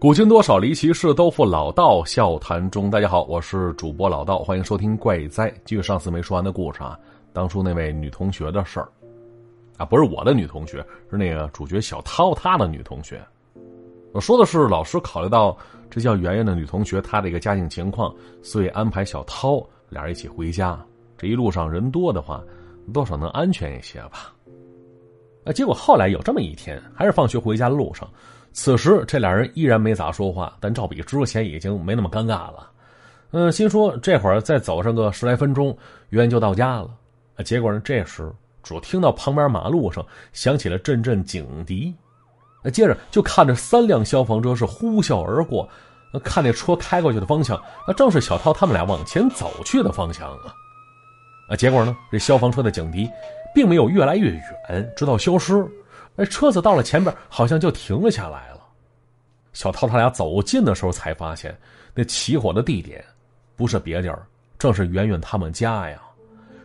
古今多少离奇事，都付老道笑谈中。大家好，我是主播老道，欢迎收听《怪哉》。继续上次没说完的故事啊，当初那位女同学的事儿啊，不是我的女同学，是那个主角小涛他的女同学。我说的是，老师考虑到这叫圆圆的女同学她的一个家境情况，所以安排小涛俩人一起回家。这一路上人多的话，多少能安全一些吧。结果后来有这么一天，还是放学回家的路上。此时，这俩人依然没咋说话，但照比之前已经没那么尴尬了。嗯，心说这会儿再走上个十来分钟，圆圆就到家了。结果呢，这时只听到旁边马路上响起了阵阵警笛，接着就看着三辆消防车是呼啸而过，看那车开过去的方向，那正是小涛他们俩往前走去的方向啊。啊，结果呢，这消防车的警笛并没有越来越远，直到消失。哎，车子到了前边，好像就停了下来了。小涛他俩走近的时候，才发现那起火的地点不是别地儿，正是圆圆他们家呀。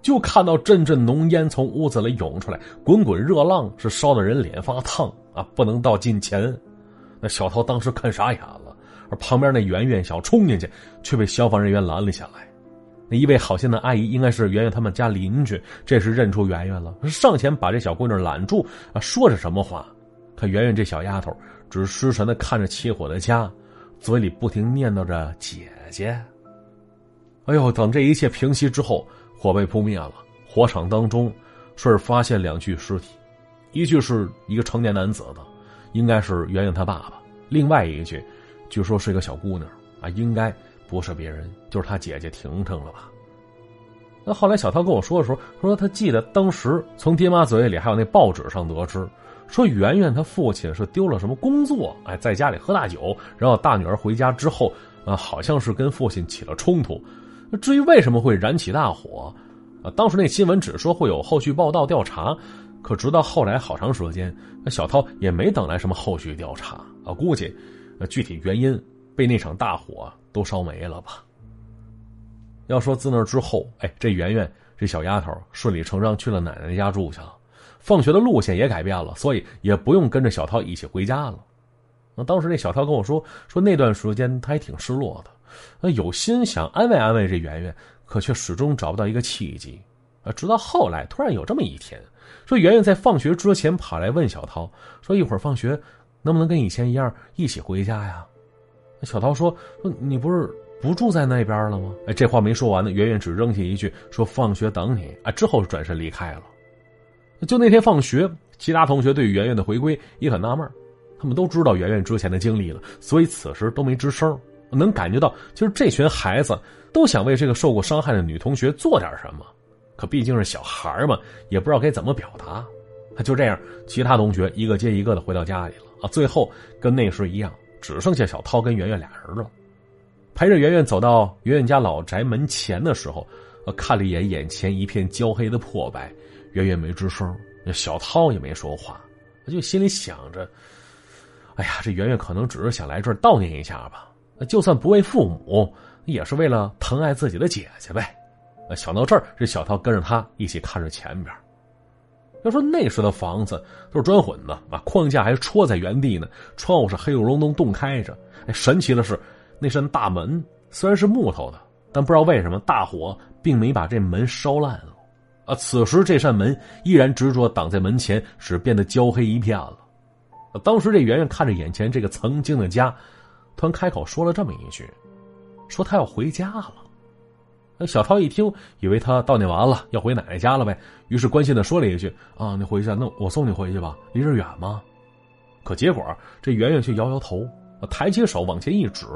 就看到阵阵浓烟从屋子里涌出来，滚滚热浪是烧得人脸发烫啊！不能到近前。那小涛当时看傻眼了，而旁边那圆圆想冲进去，却被消防人员拦了下来。那一位好心的阿姨应该是圆圆他们家邻居，这时认出圆圆了，上前把这小姑娘揽住啊，说着什么话。可圆圆这小丫头只是失神的看着起火的家，嘴里不停念叨着“姐姐”。哎呦，等这一切平息之后，火被扑灭了。火场当中，顺儿发现两具尸体，一具是一个成年男子的，应该是圆圆他爸爸；另外一具，据说是一个小姑娘啊，应该。不是别人，就是他姐姐婷婷了吧？那后来小涛跟我说的时候，说他记得当时从爹妈嘴里还有那报纸上得知，说圆圆他父亲是丢了什么工作，哎，在家里喝大酒，然后大女儿回家之后，啊，好像是跟父亲起了冲突。至于为什么会燃起大火，啊，当时那新闻只说会有后续报道调查，可直到后来好长时间，那小涛也没等来什么后续调查啊，估计，具体原因被那场大火。都烧没了吧？要说自那之后，哎，这圆圆这小丫头顺理成章去了奶奶家住去了，放学的路线也改变了，所以也不用跟着小涛一起回家了。那当时那小涛跟我说，说那段时间他还挺失落的，那有心想安慰安慰这圆圆，可却始终找不到一个契机。啊，直到后来突然有这么一天，说圆圆在放学之前跑来问小涛，说一会儿放学能不能跟以前一样一起回家呀？小涛说：“说你不是不住在那边了吗？”哎，这话没说完呢，圆圆只扔下一句：“说放学等你。”啊，之后转身离开了。就那天放学，其他同学对圆圆的回归也很纳闷他们都知道圆圆之前的经历了，所以此时都没吱声。能感觉到，就是这群孩子都想为这个受过伤害的女同学做点什么，可毕竟是小孩嘛，也不知道该怎么表达。就这样，其他同学一个接一个的回到家里了啊，最后跟那时一样。只剩下小涛跟圆圆俩人了，陪着圆圆走到圆圆家老宅门前的时候，呃，看了一眼眼前一片焦黑的破败，圆圆没吱声，小涛也没说话，就心里想着：哎呀，这圆圆可能只是想来这儿悼念一下吧，就算不为父母，也是为了疼爱自己的姐姐呗。想到这儿，这小涛跟着他一起看着前边。要说那时的房子都是砖混的啊，框架还戳在原地呢，窗户是黑咕隆咚洞开着。哎，神奇的是，那扇大门虽然是木头的，但不知道为什么大火并没把这门烧烂了。啊，此时这扇门依然执着挡在门前，使变得焦黑一片了。当时这圆圆看着眼前这个曾经的家，突然开口说了这么一句：“说他要回家了。”那小涛一听，以为他悼念完了要回奶奶家了呗，于是关心的说了一句：“啊，你回去，那我送你回去吧，离这远吗？”可结果这圆圆却摇摇头，抬起手往前一指，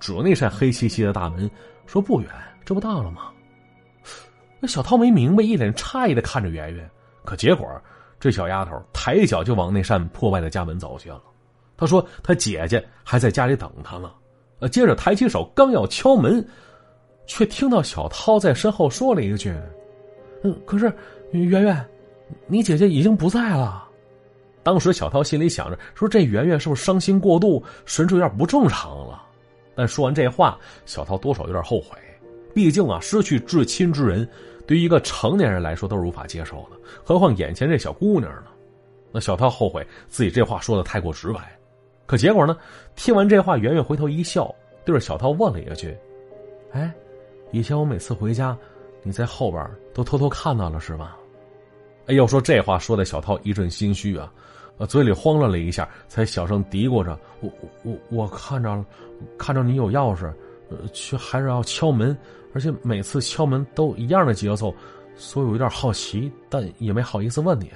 指那扇黑漆漆的大门，说：“不远，这不到了吗？”那小涛没明白，一脸诧异的看着圆圆。可结果这小丫头抬脚就往那扇破败的家门走去了。她说：“她姐姐还在家里等她呢。”，接着抬起手刚要敲门。却听到小涛在身后说了一句：“嗯，可是圆圆，你姐姐已经不在了。”当时小涛心里想着：“说这圆圆是不是伤心过度，神志有点不正常了？”但说完这话，小涛多少有点后悔。毕竟啊，失去至亲之人，对于一个成年人来说都是无法接受的，何况眼前这小姑娘呢？那小涛后悔自己这话说的太过直白。可结果呢？听完这话，圆圆回头一笑，对着小涛问了一句：“哎，以前我每次回家，你在后边都偷偷看到了是吧？”哎呦，说这话说的小涛一阵心虚啊，呃，嘴里慌了了一下，才小声嘀咕着：“我我我看着了，看着你有钥匙，呃，却还是要敲门，而且每次敲门都一样的节奏，所以我有点好奇，但也没好意思问你。”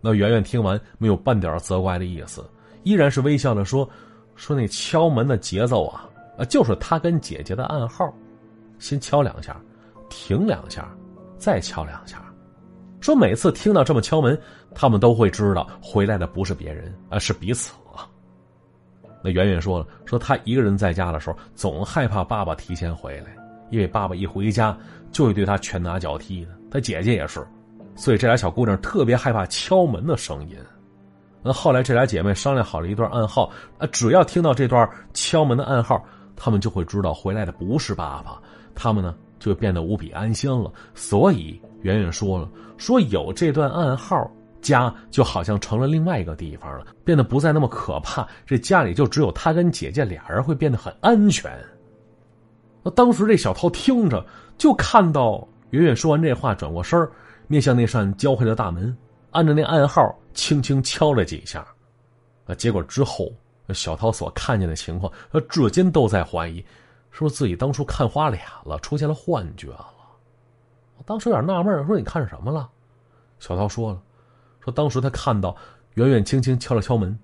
那圆圆听完，没有半点责怪的意思。依然是微笑的说：“说那敲门的节奏啊，啊，就是他跟姐姐的暗号，先敲两下，停两下，再敲两下。说每次听到这么敲门，他们都会知道回来的不是别人，而是彼此。”那圆圆说了：“说他一个人在家的时候，总害怕爸爸提前回来，因为爸爸一回家就会对他拳打脚踢的。他姐姐也是，所以这俩小姑娘特别害怕敲门的声音。”那后来，这俩姐妹商量好了一段暗号啊，只要听到这段敲门的暗号，她们就会知道回来的不是爸爸，他们呢就变得无比安心了。所以圆圆说了，说有这段暗号，家就好像成了另外一个地方了，变得不再那么可怕。这家里就只有她跟姐姐俩人会变得很安全。那当时这小涛听着，就看到圆圆说完这话，转过身面向那扇焦黑的大门。按着那暗号，轻轻敲了几下，结果之后，小涛所看见的情况，他至今都在怀疑，是不是自己当初看花脸了，出现了幻觉了？我当时有点纳闷，说你看什么了？小涛说了，说当时他看到圆圆轻轻敲了敲门，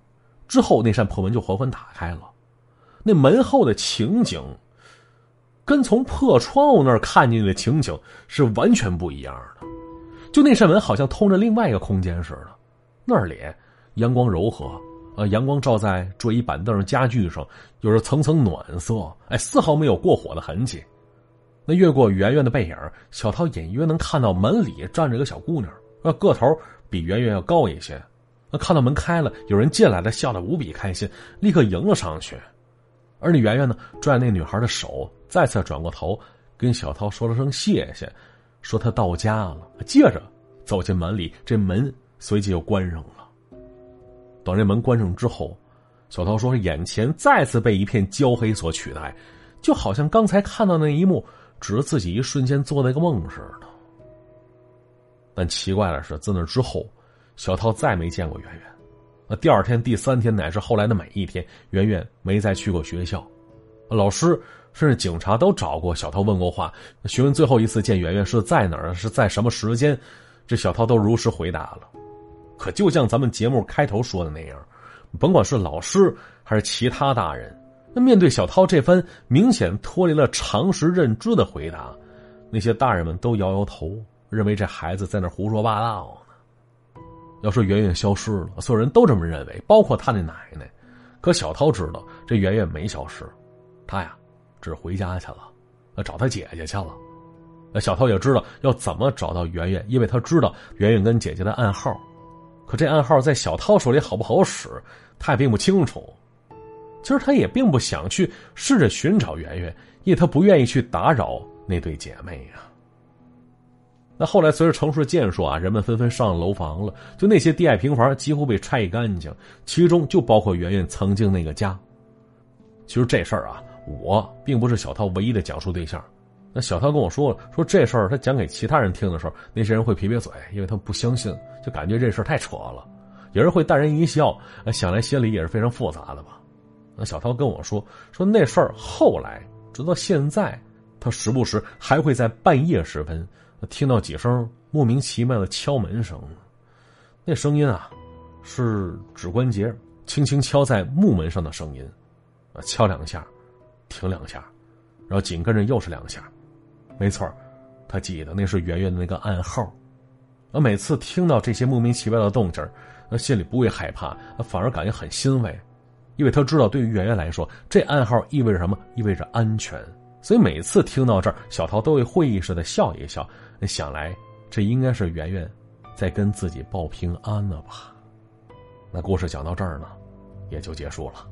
之后那扇破门就缓缓打开了，那门后的情景，跟从破窗户那儿看见的情景是完全不一样的。就那扇门好像通着另外一个空间似的，那里阳光柔和，啊，阳光照在桌椅板凳上家具上，有着层层暖色，哎，丝毫没有过火的痕迹。那越过圆圆的背影，小涛隐约能看到门里站着个小姑娘，呃，个头比圆圆要高一些。那看到门开了，有人进来了，笑得无比开心，立刻迎了上去。而那圆圆呢，拽那女孩的手，再次转过头跟小涛说了声谢谢。说他到家了，接着走进门里，这门随即又关上了。等这门关上之后，小涛说：“眼前再次被一片焦黑所取代，就好像刚才看到那一幕只是自己一瞬间做的一个梦似的。”但奇怪的是，自那之后，小涛再没见过圆圆。那第二天、第三天乃至后来的每一天，圆圆没再去过学校，老师。甚至警察都找过小涛问过话，询问最后一次见圆圆是在哪儿，是在什么时间，这小涛都如实回答了。可就像咱们节目开头说的那样，甭管是老师还是其他大人，那面对小涛这番明显脱离了常识认知的回答，那些大人们都摇摇头，认为这孩子在那胡说八道呢。要说圆圆消失了，所有人都这么认为，包括他的奶奶。可小涛知道，这圆圆没消失，他呀。只回家去了，找他姐姐去了。小涛也知道要怎么找到圆圆，因为他知道圆圆跟姐姐的暗号。可这暗号在小涛手里好不好使，他也并不清楚。其实他也并不想去试着寻找圆圆，因为他不愿意去打扰那对姐妹呀。那后来随着城市建设啊，人们纷纷上楼房了，就那些低矮平房几乎被拆干净，其中就包括圆圆曾经那个家。其实这事儿啊。我并不是小涛唯一的讲述对象，那小涛跟我说了，说这事儿他讲给其他人听的时候，那些人会撇撇嘴，因为他不相信，就感觉这事儿太扯了。有人会淡然一笑，想来心里也是非常复杂的吧。那小涛跟我说，说那事儿后来直到现在，他时不时还会在半夜时分听到几声莫名其妙的敲门声，那声音啊，是指关节轻轻敲在木门上的声音，啊，敲两下。停两下，然后紧跟着又是两下，没错他记得那是圆圆的那个暗号。而每次听到这些莫名其妙的动静那心里不会害怕，反而感觉很欣慰，因为他知道对于圆圆来说，这暗号意味着什么？意味着安全。所以每次听到这儿，小桃都会会意识的笑一笑，想来这应该是圆圆在跟自己报平安了吧？那故事讲到这儿呢，也就结束了。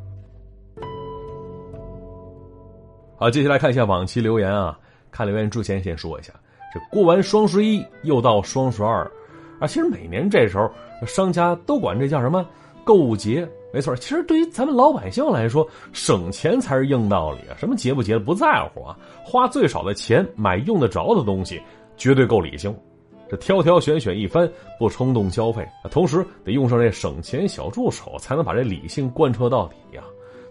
好，接下来看一下往期留言啊。看留言之前，先说一下，这过完双十一又到双十二，啊，其实每年这时候商家都管这叫什么购物节，没错，其实对于咱们老百姓来说，省钱才是硬道理啊！什么节不节的不在乎啊，花最少的钱买用得着的东西，绝对够理性。这挑挑选选一番，不冲动消费，同时得用上这省钱小助手，才能把这理性贯彻到底呀！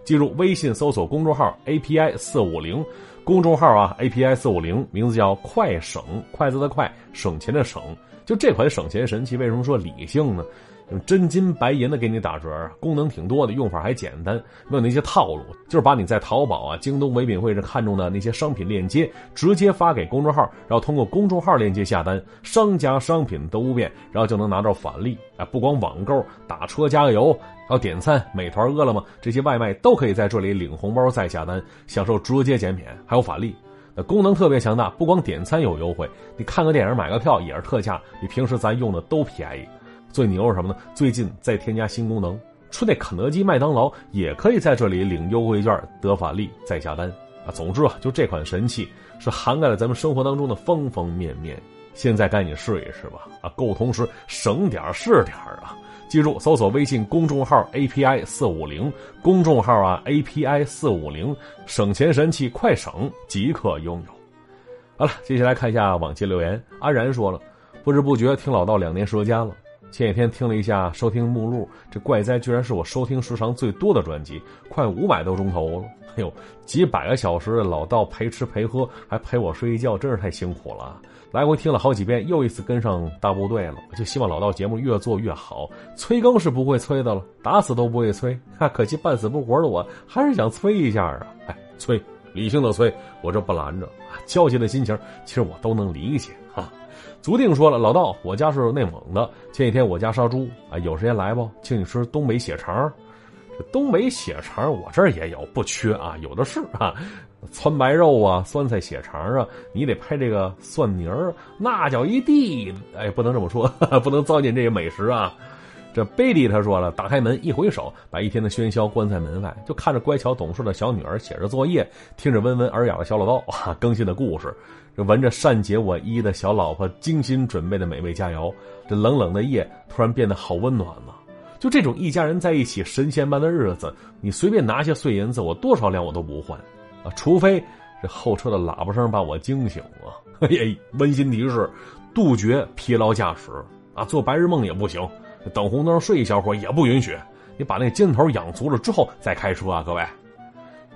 记住，微信搜索公众号 API 四五零，公众号啊 API 四五零，名字叫快省，快字的快，省钱的省。就这款省钱神器，为什么说理性呢？用真金白银的给你打折，功能挺多的，用法还简单，没有那些套路，就是把你在淘宝啊、京东唯品会上看中的那些商品链接直接发给公众号，然后通过公众号链接下单，商家商品都不变，然后就能拿到返利。哎，不光网购、打车、加个油，还有点餐、美团、饿了么这些外卖都可以在这里领红包再下单，享受直接减免，还有返利。那功能特别强大，不光点餐有优惠，你看个电影、买个票也是特价，比平时咱用的都便宜。最牛是什么呢？最近再添加新功能，说那肯德基、麦当劳也可以在这里领优惠券得返利再下单啊！总之啊，就这款神器是涵盖了咱们生活当中的方方面面。现在赶紧试一试吧！啊，购同时省点是点啊！记住，搜索微信公众号 API 四五零，公众号啊 API 四五零，省钱神器快省即可拥有。好了，接下来看一下往期留言。安然说了，不知不觉听老道两年时间了。前几天听了一下收听目录，这怪哉居然是我收听时长最多的专辑，快五百多钟头了。哎呦，几百个小时的老道陪吃陪喝，还陪我睡一觉，真是太辛苦了。来回听了好几遍，又一次跟上大部队了。就希望老道节目越做越好。催更是不会催的了，打死都不会催。哈，可惜半死不活的我，还是想催一下啊。哎，催，理性的催，我这不拦着啊。焦急的心情，其实我都能理解。足定说了，老道，我家是内蒙的。前几天我家杀猪啊，有时间来不？请你吃东北血肠。这东北血肠我这儿也有，不缺啊，有的是啊。汆白肉啊，酸菜血肠啊，你得配这个蒜泥儿，那叫一地。哎，不能这么说，不能糟践这个美食啊。这贝蒂他说了，打开门一回首，把一天的喧嚣关在门外，就看着乖巧懂事的小女儿写着作业，听着温文尔雅的小老道哇更新的故事。这闻着善解我意的小老婆精心准备的美味佳肴，这冷冷的夜突然变得好温暖了。就这种一家人在一起神仙般的日子，你随便拿些碎银子，我多少两我都不换，啊，除非这后车的喇叭声把我惊醒了。哎，温馨提示：杜绝疲劳驾驶啊，做白日梦也不行，等红灯睡一小会儿也不允许。你把那劲头养足了之后再开车啊，各位。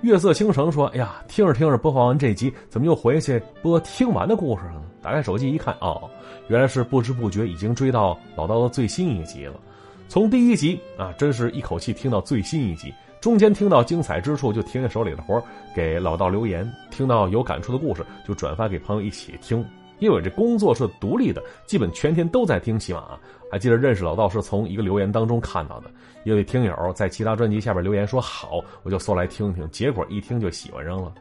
月色倾城说：“哎呀，听着听着，播放完这集，怎么又回去播听完的故事了呢？打开手机一看，哦，原来是不知不觉已经追到老道的最新一集了。从第一集啊，真是一口气听到最新一集，中间听到精彩之处就停下手里的活给老道留言，听到有感触的故事就转发给朋友一起听。”因为这工作是独立的，基本全天都在听喜马。还记得认识老道是从一个留言当中看到的，一位听友在其他专辑下边留言说好，我就搜来听听，结果一听就喜欢上了。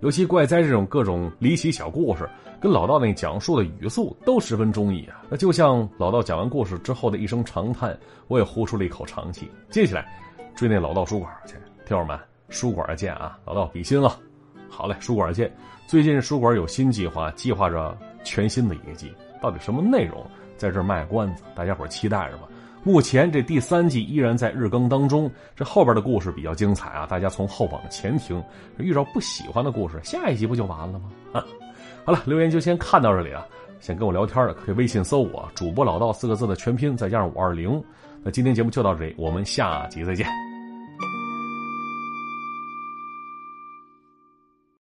尤其怪哉这种各种离奇小故事，跟老道那讲述的语速都十分中意啊。那就像老道讲完故事之后的一声长叹，我也呼出了一口长气。接下来追那老道书馆去，听友们，书馆见啊！老道比心了。好嘞，书馆见。最近书馆有新计划，计划着全新的一季，到底什么内容，在这卖关子，大家伙期待着吧。目前这第三季依然在日更当中，这后边的故事比较精彩啊，大家从后往前听。遇到不喜欢的故事，下一集不就完了吗？啊，好了，留言就先看到这里啊。想跟我聊天的，可以微信搜我“主播老道”四个字的全拼，再加上五二零。那今天节目就到这里，我们下集再见。